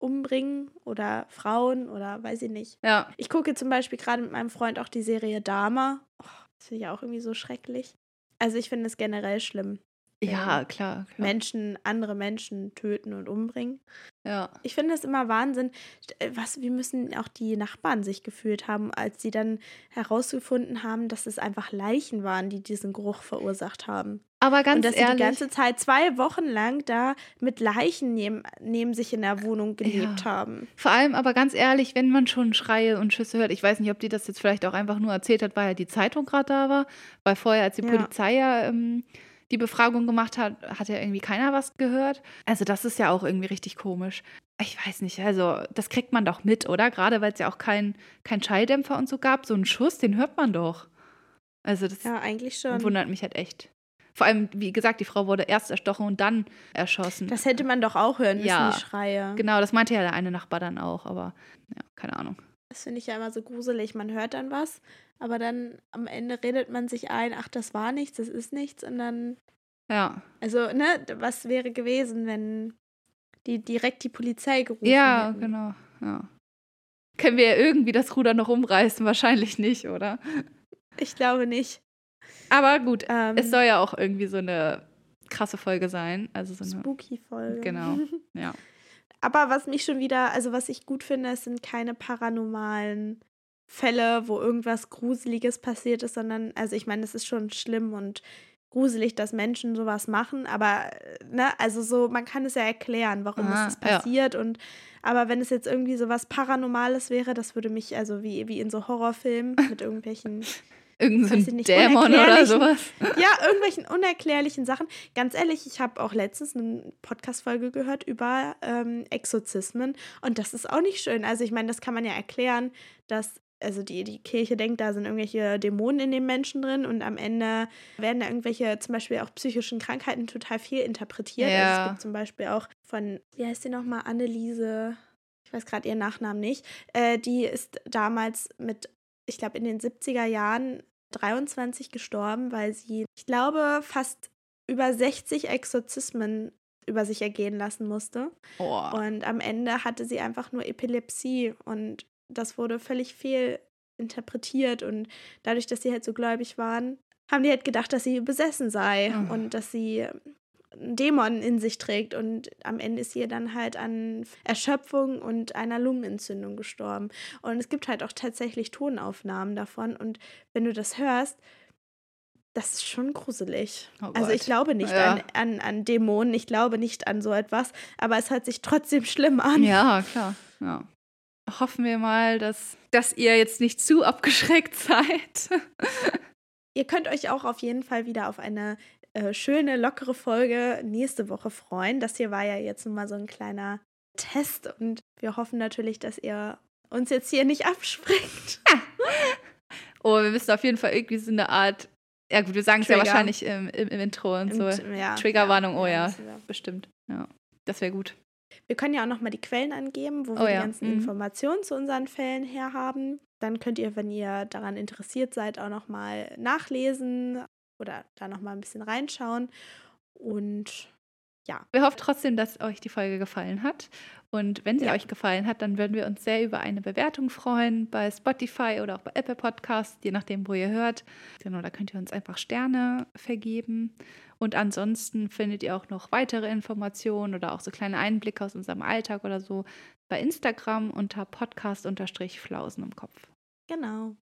S1: umbringen oder Frauen oder weiß ich nicht.
S2: ja,
S1: Ich gucke zum Beispiel gerade mit meinem Freund auch die Serie Dama. Oh, das finde ich auch irgendwie so schrecklich. Also ich finde es generell schlimm.
S2: Ja, klar, klar.
S1: Menschen, andere Menschen töten und umbringen.
S2: Ja.
S1: Ich finde es immer Wahnsinn, äh, was, wie müssen auch die Nachbarn sich gefühlt haben, als sie dann herausgefunden haben, dass es einfach Leichen waren, die diesen Geruch verursacht haben.
S2: Aber ganz
S1: und dass
S2: ehrlich.
S1: sie die ganze Zeit zwei Wochen lang da mit Leichen neben, neben sich in der Wohnung gelebt
S2: Ja.
S1: haben.
S2: Vor allem aber ganz ehrlich, wenn man schon Schreie und Schüsse hört, ich weiß nicht, ob die das jetzt vielleicht auch einfach nur erzählt hat, weil ja die Zeitung gerade da war, weil vorher, als die
S1: Ja.
S2: Polizei ja ähm, die Befragung gemacht hat, hat ja irgendwie keiner was gehört. Also das ist ja auch irgendwie richtig komisch. Ich weiß nicht, also das kriegt man doch mit, oder? Gerade weil es ja auch keinen kein Schalldämpfer und so gab. So einen Schuss, den hört man doch. Also das
S1: Ja, eigentlich schon.
S2: wundert mich halt echt. Vor allem, wie gesagt, die Frau wurde erst erstochen und dann erschossen.
S1: Das hätte man doch auch hören müssen,
S2: Ja.
S1: die Schreie.
S2: genau, das meinte ja der eine Nachbar dann auch, aber ja, keine Ahnung.
S1: Das finde ich ja immer so gruselig. Man hört dann was, aber dann am Ende redet man sich ein, ach, das war nichts, das ist nichts. Und dann,
S2: Ja.
S1: also, ne, was wäre gewesen, wenn die direkt die Polizei gerufen
S2: Ja,
S1: hätten?
S2: genau. Ja. Können wir ja irgendwie das Ruder noch umreißen? Wahrscheinlich nicht, oder?
S1: Ich glaube nicht.
S2: Aber gut,
S1: Ähm,
S2: es soll ja auch irgendwie so eine krasse Folge sein. Also so eine.
S1: Spooky-Folge.
S2: Genau. Ja.
S1: Aber was mich schon wieder, also was ich gut finde, es sind keine paranormalen Fälle, wo irgendwas Gruseliges passiert ist, sondern, also ich meine, es ist schon schlimm und gruselig, dass Menschen sowas machen, aber, äh, ne, also so, man kann es ja erklären, warum
S2: Ah,
S1: ist das
S2: ja.
S1: passiert und, aber wenn es jetzt irgendwie so was Paranormales wäre, das würde mich, also wie, wie in so Horrorfilmen mit irgendwelchen
S2: Irgend so Dämon oder sowas.
S1: ja, irgendwelchen unerklärlichen Sachen. Ganz ehrlich, ich habe auch letztens eine Podcast-Folge gehört über ähm, Exorzismen und das ist auch nicht schön. Also ich meine, das kann man ja erklären, dass also die, die Kirche denkt, da sind irgendwelche Dämonen in den Menschen drin und am Ende werden da irgendwelche zum Beispiel auch psychischen Krankheiten total viel interpretiert. Also
S2: Ja.
S1: es gibt zum Beispiel auch von, wie heißt die nochmal, Anneliese, ich weiß gerade ihren Nachnamen nicht, äh, die ist damals mit, ich glaube in den 70er Jahren 23 gestorben, weil sie, ich glaube, fast über 60 Exorzismen über sich ergehen lassen musste.
S2: Oh.
S1: Und am Ende hatte sie einfach nur Epilepsie und das wurde völlig fehl interpretiert und dadurch, dass sie halt so gläubig waren, haben die halt gedacht, dass sie besessen sei
S2: Oh.
S1: und dass sie einen Dämon in sich trägt und am Ende ist sie dann halt an Erschöpfung und einer Lungenentzündung gestorben. Und es gibt halt auch tatsächlich Tonaufnahmen davon und wenn du das hörst, das ist schon gruselig.
S2: Oh
S1: also ich glaube nicht
S2: Ja.
S1: an, an, an Dämonen, ich glaube nicht an so etwas, aber es hört sich trotzdem schlimm an.
S2: Ja, klar. Ja. Hoffen wir mal, dass, dass ihr jetzt nicht zu abgeschreckt seid.
S1: Ihr könnt euch auch auf jeden Fall wieder auf eine äh, schöne, lockere Folge nächste Woche freuen. Das hier war ja jetzt nun mal so ein kleiner Test und wir hoffen natürlich, dass ihr uns jetzt hier nicht abspringt.
S2: Oh, wir müssen auf jeden Fall irgendwie so eine Art. Ja, gut, wir sagen es ja wahrscheinlich im, im, im Intro und so.
S1: Ja,
S2: Triggerwarnung, oh ja.
S1: müssen wir.
S2: Bestimmt. Ja. Das wäre gut.
S1: Wir können ja auch nochmal die Quellen angeben, wo wir
S2: Oh
S1: die
S2: ja,
S1: ganzen
S2: mhm.
S1: Informationen zu unseren Fällen herhaben. Dann könnt ihr, wenn ihr daran interessiert seid, auch nochmal nachlesen oder da nochmal ein bisschen reinschauen. Und
S2: Wir hoffen trotzdem, dass euch die Folge gefallen hat. Und wenn sie
S1: Ja.
S2: euch gefallen hat, dann würden wir uns sehr über eine Bewertung freuen bei Spotify oder auch bei Apple Podcasts, je nachdem, wo ihr hört. Genau, da könnt ihr uns einfach Sterne vergeben. Und ansonsten findet ihr auch noch weitere Informationen oder auch so kleine Einblicke aus unserem Alltag oder so bei Instagram unter Podcast-Flausen im Kopf.
S1: genau.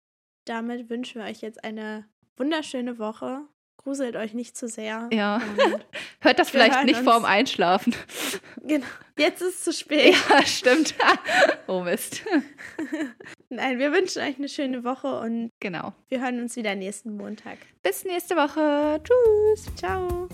S1: Damit wünschen wir euch jetzt eine wunderschöne Woche. Gruselt euch nicht zu sehr.
S2: Ja. Hört das vielleicht nicht vorm Einschlafen.
S1: genau. Jetzt ist es zu spät.
S2: ja, stimmt. oh Mist.
S1: Nein, wir wünschen euch eine schöne Woche und
S2: Genau.
S1: wir hören uns wieder nächsten Montag.
S2: Bis nächste Woche. Tschüss.
S1: Ciao.